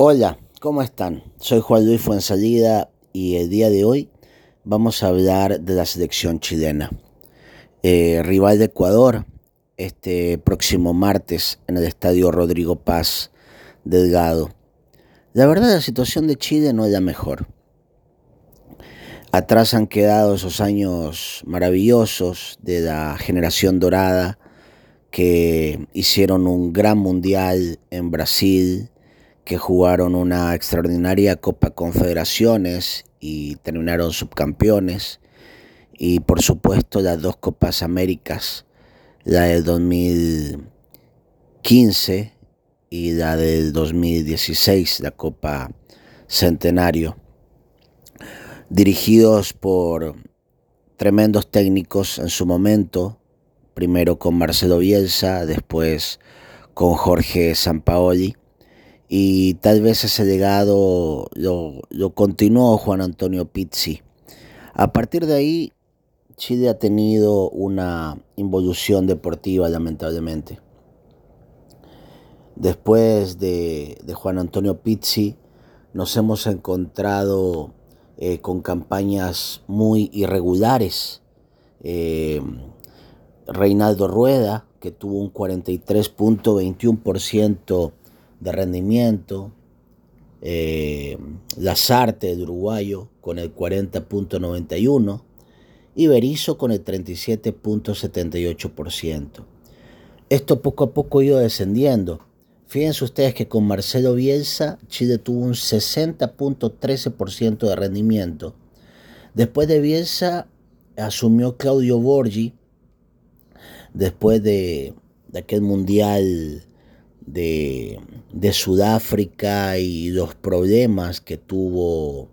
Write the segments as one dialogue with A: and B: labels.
A: Hola, ¿cómo están? Soy Juan Luis Fuensalida y el día de hoy vamos a hablar de la selección chilena. Eh, rival de Ecuador este próximo martes en el estadio Rodrigo Paz Delgado. La verdad la situación de Chile no es la mejor. Atrás han quedado esos años maravillosos de la generación dorada que hicieron un gran mundial en Brasil, que jugaron una extraordinaria Copa Confederaciones y terminaron subcampeones. Y por supuesto las dos Copas Américas, la del 2015 y la del 2016, la Copa Centenario, dirigidos por tremendos técnicos en su momento, primero con Marcelo Bielsa, después con Jorge Sampaoli y tal vez ese legado lo, continuó Juan Antonio Pizzi. A partir de ahí, Chile ha tenido una involución deportiva, lamentablemente. Después de, Juan Antonio Pizzi, nos hemos encontrado eh, con campañas muy irregulares. Eh, Reinaldo Rueda, que tuvo un 43.21% de rendimiento. Eh, Lazarte, de uruguayo, con el 40.91%. Y Berizzo con el 37.78%. Esto poco a poco ha ido descendiendo. Fíjense ustedes que con Marcelo Bielsa, Chile tuvo un 60.13% de rendimiento. Después de Bielsa, asumió Claudio Borgi, después de, de aquel mundial de, Sudáfrica y los problemas que tuvo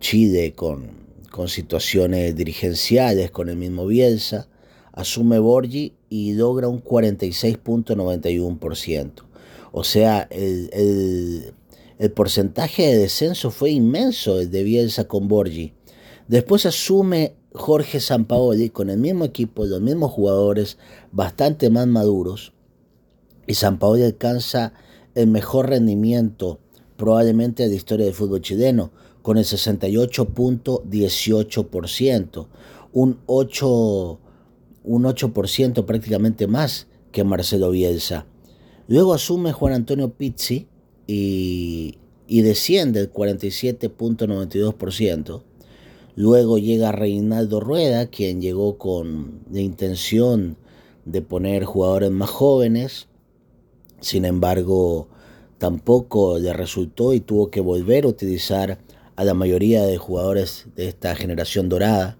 A: Chile con, con situaciones dirigenciales con el mismo Bielsa, asume Borgi y logra un 46.91%. O sea, el, el, porcentaje de descenso fue inmenso el de Bielsa con Borgi. Después asume Jorge Sampaoli con el mismo equipo, los mismos jugadores, bastante más maduros, y San Paolo alcanza el mejor rendimiento probablemente de la historia del fútbol chileno, con el 68.18%, un 8%, un 8 prácticamente más que Marcelo Bielsa. Luego asume Juan Antonio Pizzi y, y desciende el 47.92%. Luego llega Reinaldo Rueda, quien llegó con la intención de poner jugadores más jóvenes, sin embargo, tampoco le resultó y tuvo que volver a utilizar a la mayoría de jugadores de esta generación dorada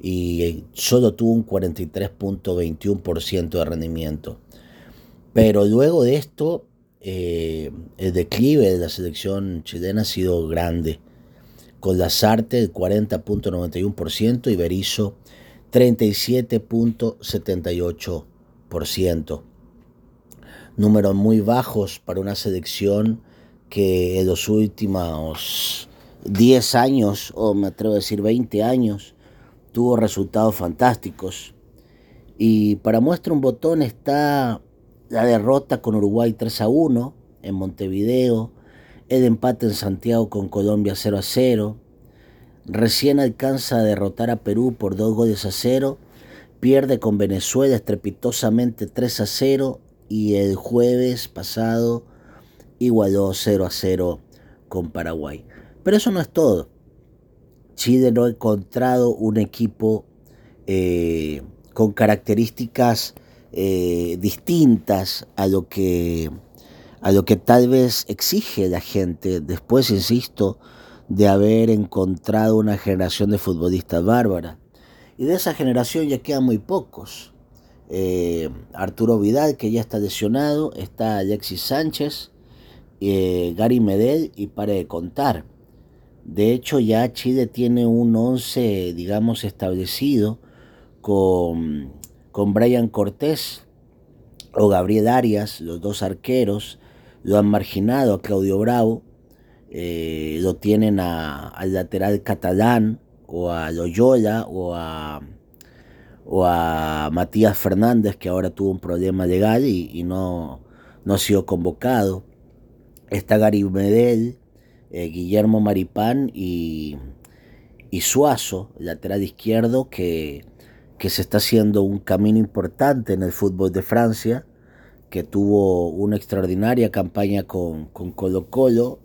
A: y solo tuvo un 43.21% de rendimiento. Pero luego de esto, eh, el declive de la selección chilena ha sido grande, con Lazarte el 40.91% y Berizzo 37.78% números muy bajos para una selección que en los últimos 10 años, o me atrevo a decir 20 años, tuvo resultados fantásticos. Y para muestra un botón está la derrota con Uruguay 3 a 1 en Montevideo, el empate en Santiago con Colombia 0 a 0, recién alcanza a derrotar a Perú por dos goles a 0, pierde con Venezuela estrepitosamente 3 a 0 y el jueves pasado igualó 0 a 0 con Paraguay. Pero eso no es todo. Chile no ha encontrado un equipo eh, con características eh, distintas a lo que a lo que tal vez exige la gente después, insisto, de haber encontrado una generación de futbolistas bárbaras. Y de esa generación ya quedan muy pocos. Eh, Arturo Vidal, que ya está lesionado, está Alexis Sánchez, eh, Gary Medel y pare de contar. De hecho, ya Chile tiene un 11, digamos, establecido con, con Brian Cortés o Gabriel Arias, los dos arqueros, lo han marginado a Claudio Bravo, eh, lo tienen al lateral catalán o a Loyola o a o a Matías Fernández, que ahora tuvo un problema legal y, no, no ha sido convocado. está Gary Medel, eh, Guillermo Maripán y, y Suazo, lateral izquierdo, que, que se está haciendo un camino importante en el fútbol de Francia, que tuvo una extraordinaria campaña con, con Colo Colo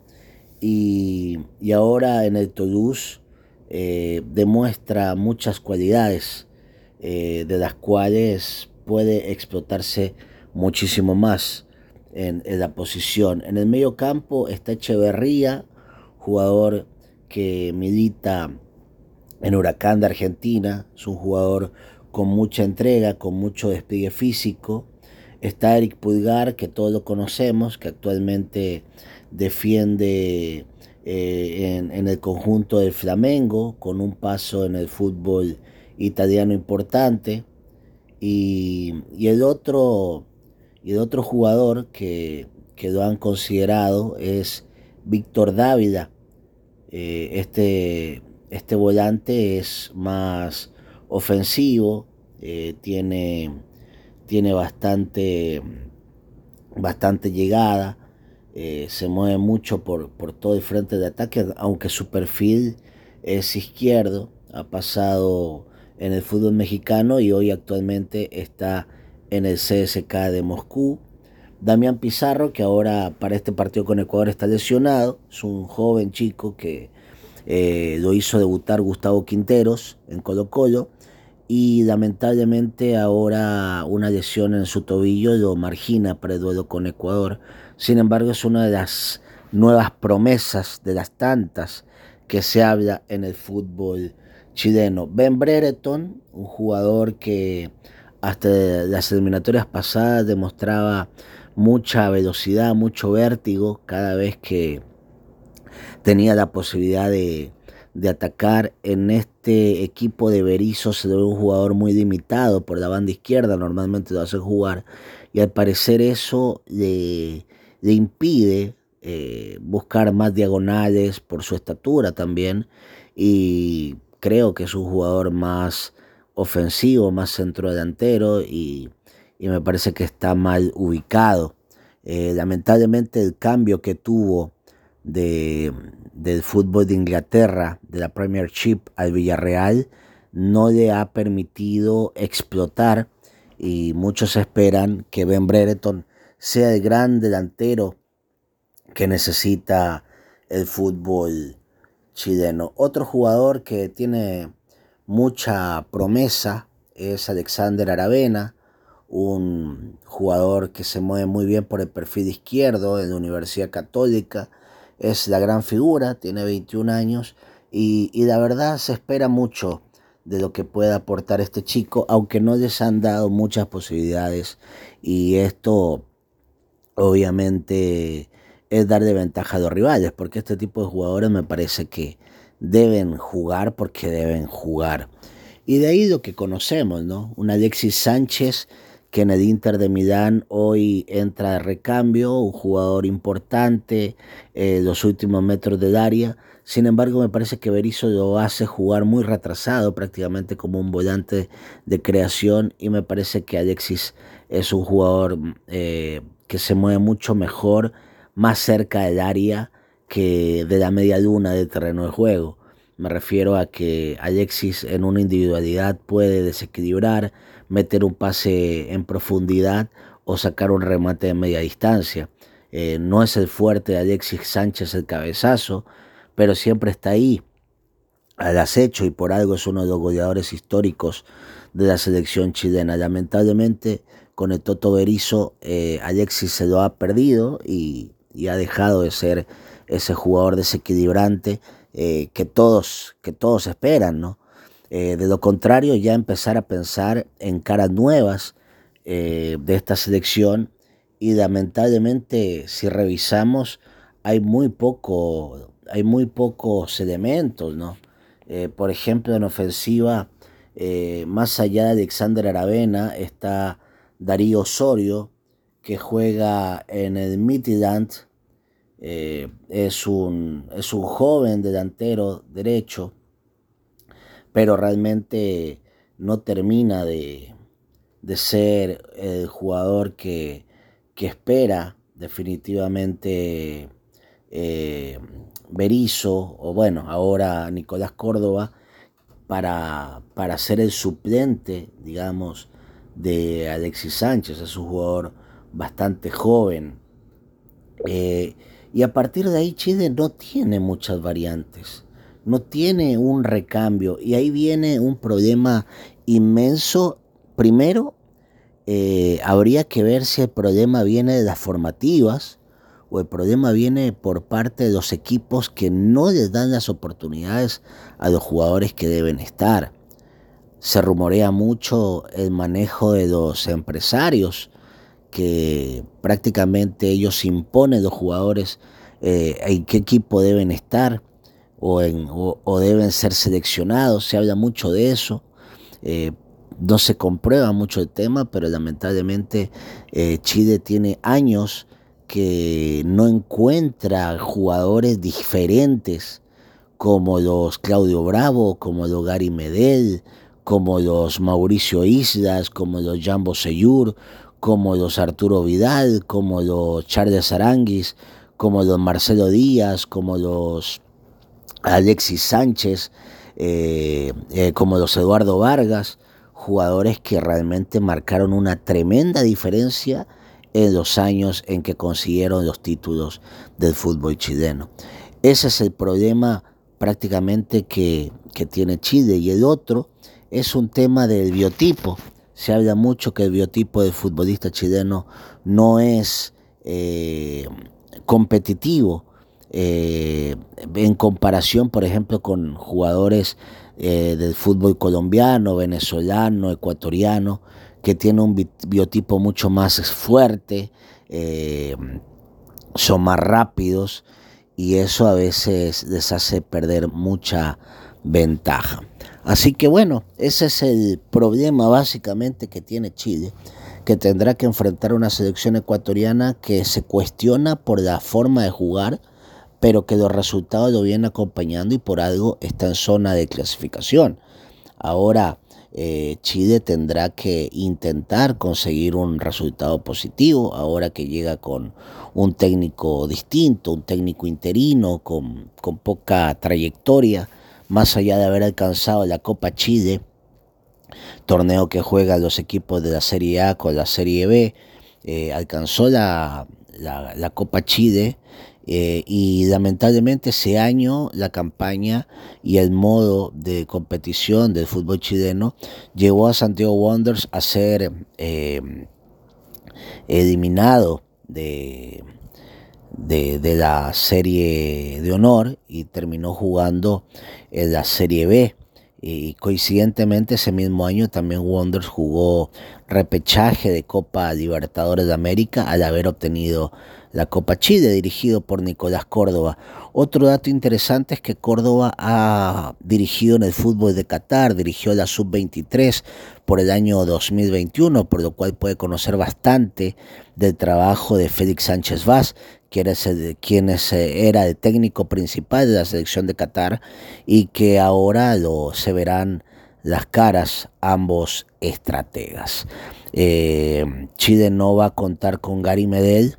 A: y, y, ahora en el Toulouse eh, demuestra muchas cualidades eh, de las cuales puede explotarse muchísimo más en, la posición. En el medio campo está Echeverría, jugador que milita en Huracán de Argentina, es un jugador con mucha entrega, con mucho despliegue físico. Está Eric Pulgar, que todos lo conocemos, que actualmente defiende eh, en, el conjunto del Flamengo, con un paso en el fútbol italiano importante. Y, y el otro y el otro jugador que, que lo han considerado es Víctor Dávila. Eh, este, este volante es más ofensivo, eh, tiene, tiene bastante, bastante llegada, eh, se mueve mucho por, por todo el frente de ataque, aunque su perfil es izquierdo, ha pasado en el fútbol mexicano y hoy actualmente está en el CSK de Moscú. Damián Pizarro, que ahora para este partido con Ecuador está lesionado, es un joven chico que eh, lo hizo debutar Gustavo Quinteros en Colo Colo y lamentablemente ahora una lesión en su tobillo lo margina para el duelo con Ecuador. Sin embargo, es una de las nuevas promesas de las tantas que se habla en el fútbol chileno. Ben Brereton, un jugador que hasta las eliminatorias pasadas demostraba mucha velocidad, mucho vértigo cada vez que tenía la posibilidad de, atacar. En este equipo de Berizzo se ve un jugador muy limitado por la banda izquierda, normalmente lo hace jugar, y al parecer eso le, impide eh, buscar más diagonales por su estatura también, y creo que es un jugador más ofensivo, más centro delantero y, me parece que está mal ubicado. Eh, lamentablemente el cambio que tuvo de, del fútbol de Inglaterra, de la Premiership al Villarreal, no le ha permitido explotar y muchos esperan que Ben Brereton sea el gran delantero que necesita el fútbol chileno. Otro jugador que tiene mucha promesa es Alexander Aravena, un jugador que se mueve muy bien por el perfil izquierdo en la Universidad Católica, es la gran figura, tiene 21 años y, la verdad se espera mucho de lo que pueda aportar este chico, aunque no les han dado muchas posibilidades y esto obviamente es darle ventaja a los rivales, porque este tipo de jugadores me parece que deben jugar porque deben jugar. Y de ahí lo que conocemos, ¿no? Un Alexis Sánchez que en el Inter de Milán hoy entra de recambio, un jugador importante, eh, los últimos metros del área. Sin embargo, me parece que Berizzo lo hace jugar muy retrasado, prácticamente como un volante de creación, y me parece que Alexis es un jugador eh, que se mueve mucho mejor, más cerca del área, que de la media luna del terreno de juego. Me refiero a que Alexis en una individualidad puede desequilibrar, meter un pase en profundidad o sacar un remate de media distancia. Eh, no es el fuerte de Alexis Sánchez el cabezazo, pero siempre está ahí al acecho y por algo es uno de los goleadores históricos de la selección chilena. Lamentablemente con el Toto Berizzo eh, Alexis se lo ha perdido y, y ha dejado de ser ese jugador desequilibrante eh, que, todos, que todos esperan, ¿no? Eh, de lo contrario, ya empezar a pensar en caras nuevas eh, de esta selección y lamentablemente si revisamos hay muy poco, hay muy pocos elementos, ¿no? por ejemplo, en ofensiva, más allá de Alexander Aravena, está Darío Osorio, que juega en el Midland eh, es, un, es un joven delantero derecho, pero realmente no termina de, ser el jugador que, que espera definitivamente eh, Berizo o bueno, ahora Nicolás Córdoba para, para ser el suplente, digamos, de Alexis Sánchez. Es un jugador bastante joven. Eh, y a partir de ahí Chile no tiene muchas variantes, no tiene un recambio. Y ahí viene un problema inmenso. Primero, eh, habría que ver si el problema viene de las formativas o el problema viene por parte de los equipos que no les dan las oportunidades a los jugadores que deben estar. Se rumorea mucho el manejo de los empresarios, que prácticamente ellos imponen los jugadores eh, en qué equipo deben estar o, en, o, deben ser seleccionados. Se habla mucho de eso. Eh, no se comprueba mucho el tema, pero lamentablemente eh, Chile tiene años que no encuentra jugadores diferentes como los Claudio Bravo, como los Gary Medel, como los Mauricio Islas, como los Jambo Seyur, como los Arturo Vidal, como los Charles Aranguis, como los Marcelo Díaz, como los Alexis Sánchez, eh, eh, como los Eduardo Vargas, jugadores que realmente marcaron una tremenda diferencia en los años en que consiguieron los títulos del fútbol chileno. Ese es el problema prácticamente que, tiene Chile y el otro es un tema del biotipo. Se habla mucho que el biotipo del futbolista chileno no es eh, competitivo eh, en comparación, por ejemplo, con jugadores eh, del fútbol colombiano, venezolano, ecuatoriano, que tiene un biotipo mucho más fuerte, son más rápidos y eso a veces les hace perder mucha ventaja. Así que bueno, ese es el problema básicamente que tiene Chile, que tendrá que enfrentar una selección ecuatoriana que se cuestiona por la forma de jugar, pero que los resultados lo vienen acompañando y por algo está en zona de clasificación. Ahora, eh, Chile tendrá que intentar conseguir un resultado positivo ahora que llega con un técnico distinto, un técnico interino con, poca trayectoria, más allá de haber alcanzado la Copa Chile, torneo que juegan los equipos de la Serie A con la Serie B, eh, alcanzó la, la Copa Chile eh, y lamentablemente ese año la campaña y el modo de competición del fútbol chileno llevó a Santiago Wanderers a ser eh, eliminado de, de, la serie de honor y terminó jugando en la serie B. Y coincidentemente ese mismo año también Wanderers jugó repechaje de Copa Libertadores de América al haber obtenido la Copa Chile, dirigido por Nicolás Córdoba. Otro dato interesante es que Córdoba ha dirigido en el fútbol de Qatar, dirigió la Sub-23 por el año 2021, por lo cual puede conocer bastante del trabajo de Félix Sánchez Vaz, quien, quien era el técnico principal de la selección de Qatar y que ahora lo, se verán las caras ambos estrategas. Eh, Chile no va a contar con Gary Medel,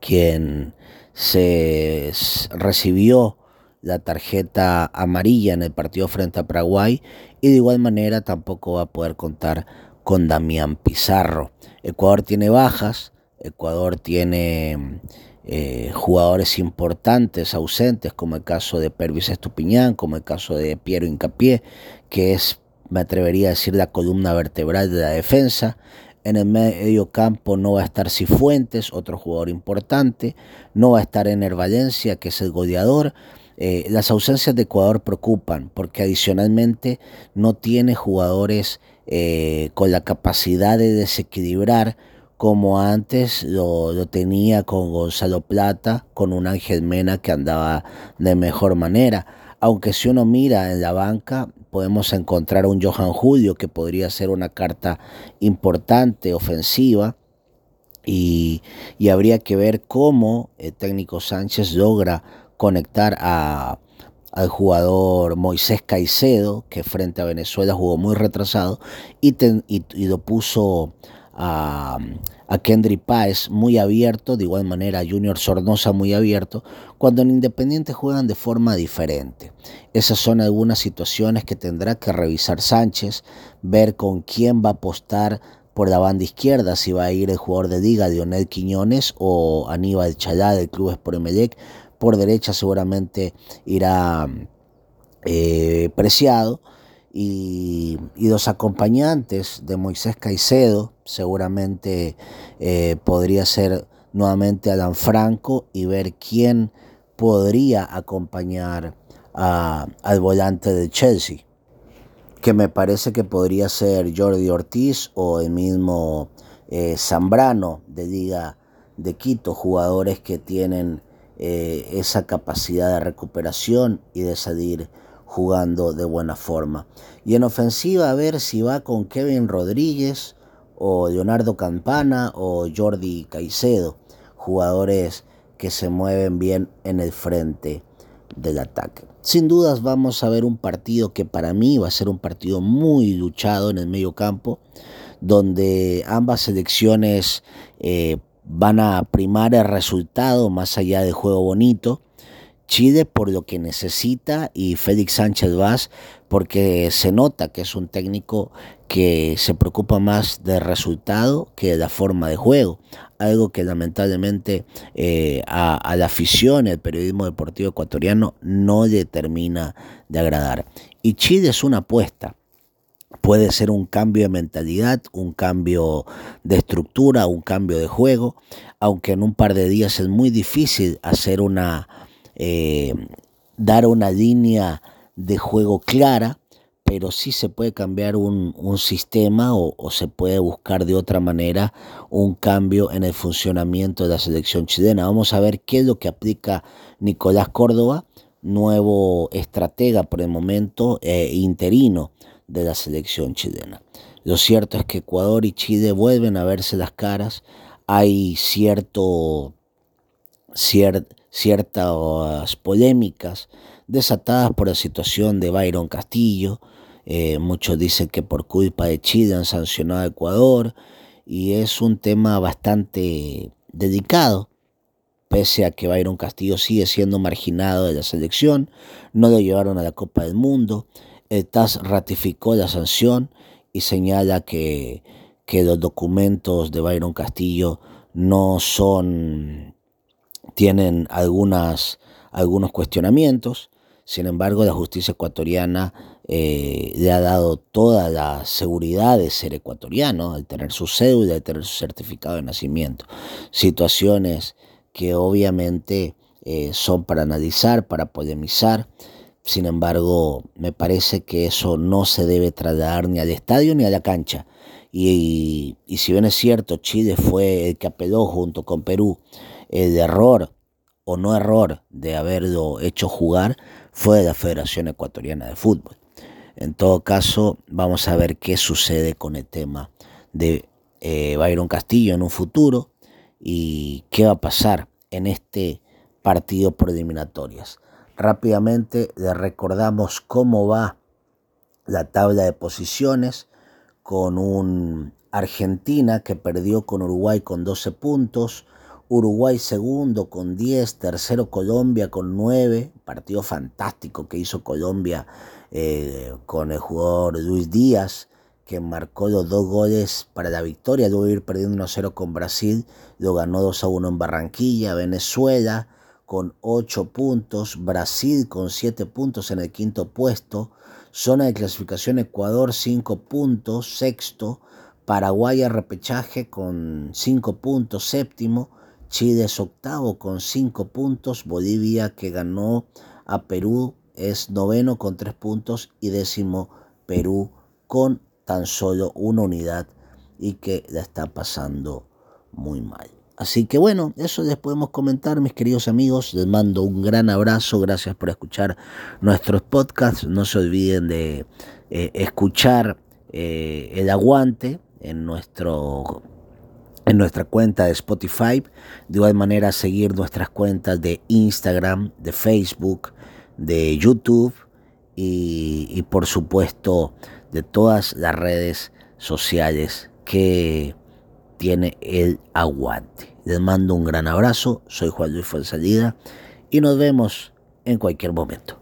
A: quien se recibió la tarjeta amarilla en el partido frente a Paraguay y de igual manera tampoco va a poder contar con Damián Pizarro. Ecuador tiene bajas, Ecuador tiene eh, jugadores importantes ausentes como el caso de Pervis Estupiñán, como el caso de Piero Incapié, que es, me atrevería a decir, la columna vertebral de la defensa. En el medio campo no va a estar Cifuentes, otro jugador importante. No va a estar Ener Valencia, que es el goleador. Eh, las ausencias de Ecuador preocupan porque adicionalmente no tiene jugadores eh, con la capacidad de desequilibrar como antes lo, lo, tenía con Gonzalo Plata, con un Ángel Mena que andaba de mejor manera. Aunque si uno mira en la banca, podemos encontrar un Johan Julio que podría ser una carta importante, ofensiva. Y, habría que ver cómo el técnico Sánchez logra conectar a, al jugador Moisés Caicedo, que frente a Venezuela jugó muy retrasado, y, y, lo puso a, a Kendrick Páez muy abierto, de igual manera a Junior Sornosa muy abierto, cuando en Independiente juegan de forma diferente. Esas son algunas situaciones que tendrá que revisar Sánchez, ver con quién va a apostar por la banda izquierda, si va a ir el jugador de Liga, Lionel Quiñones o Aníbal Chalá del Club Emelec. Por derecha seguramente irá eh, Preciado y, los acompañantes de Moisés Caicedo, seguramente eh, podría ser nuevamente Adán Franco y ver quién podría acompañar al volante de Chelsea, que me parece que podría ser Jordi Ortiz o el mismo eh, Zambrano de Liga de Quito, jugadores que tienen eh, esa capacidad de recuperación y de salir jugando de buena forma. Y en ofensiva a ver si va con Kevin Rodríguez o Leonardo Campana o Jordi Caicedo, jugadores que se mueven bien en el frente del ataque. Sin dudas vamos a ver un partido que para mí va a ser un partido muy luchado en el medio campo, donde ambas selecciones eh, van a primar el resultado más allá del juego bonito Chile por lo que necesita y Félix Sánchez Vaz porque se nota que es un técnico que se preocupa más del resultado que de la forma de juego, algo que lamentablemente eh, a, la afición, el periodismo deportivo ecuatoriano no le termina de agradar. Y Chile es una apuesta. Puede ser un cambio de mentalidad, un cambio de estructura, un cambio de juego, aunque en un par de días es muy difícil hacer una eh, dar una línea de juego clara, pero sí se puede cambiar un, sistema o, se puede buscar de otra manera un cambio en el funcionamiento de la selección chilena. Vamos a ver qué es lo que aplica Nicolás Córdoba, nuevo estratega por el momento eh, interino de la selección chilena. Lo cierto es que Ecuador y Chile vuelven a verse las caras, hay cierto, cierto ciertas polémicas desatadas por la situación de Byron Castillo. Eh, muchos dicen que por culpa de Chile han sancionado a Ecuador y es un tema bastante delicado, pese a que Byron Castillo sigue siendo marginado de la selección, no lo llevaron a la Copa del Mundo, el TAS ratificó la sanción y señala que, que los documentos de Byron Castillo no son tienen algunas, algunos cuestionamientos. Sin embargo, la justicia ecuatoriana eh, le ha dado toda la seguridad de ser ecuatoriano, al tener su cédula, al tener su certificado de nacimiento. Situaciones que obviamente eh, son para analizar, para polemizar. Sin embargo, me parece que eso no se debe trasladar ni al estadio ni a la cancha. Y, y si bien es cierto, Chile fue el que apeló junto con Perú el error o no error de haberlo hecho jugar fue de la Federación Ecuatoriana de Fútbol. En todo caso, vamos a ver qué sucede con el tema de eh, Byron Castillo en un futuro y qué va a pasar en este partido por eliminatorias. Rápidamente le recordamos cómo va la tabla de posiciones con un Argentina que perdió con Uruguay con 12 puntos, Uruguay segundo con 10, tercero Colombia con 9, partido fantástico que hizo Colombia eh, con el jugador Luis Díaz, que marcó los dos goles para la victoria, luego ir perdiendo 1-0 con Brasil, lo ganó 2-1 en Barranquilla, Venezuela con 8 puntos, Brasil con 7 puntos en el quinto puesto, zona de clasificación Ecuador 5 puntos, sexto, Paraguay a repechaje con 5 puntos, séptimo, Chile es octavo con cinco puntos. Bolivia que ganó a Perú es noveno con tres puntos y décimo Perú con tan solo una unidad y que la está pasando muy mal. Así que bueno, eso les podemos comentar, mis queridos amigos. Les mando un gran abrazo. Gracias por escuchar nuestros podcasts. No se olviden de eh, escuchar eh, el aguante en nuestro en nuestra cuenta de Spotify. De igual manera, seguir nuestras cuentas de Instagram, de Facebook, de YouTube y, por supuesto de todas las redes sociales que tiene el aguante. Les mando un gran abrazo, soy Juan Luis Fonsalida y nos vemos en cualquier momento.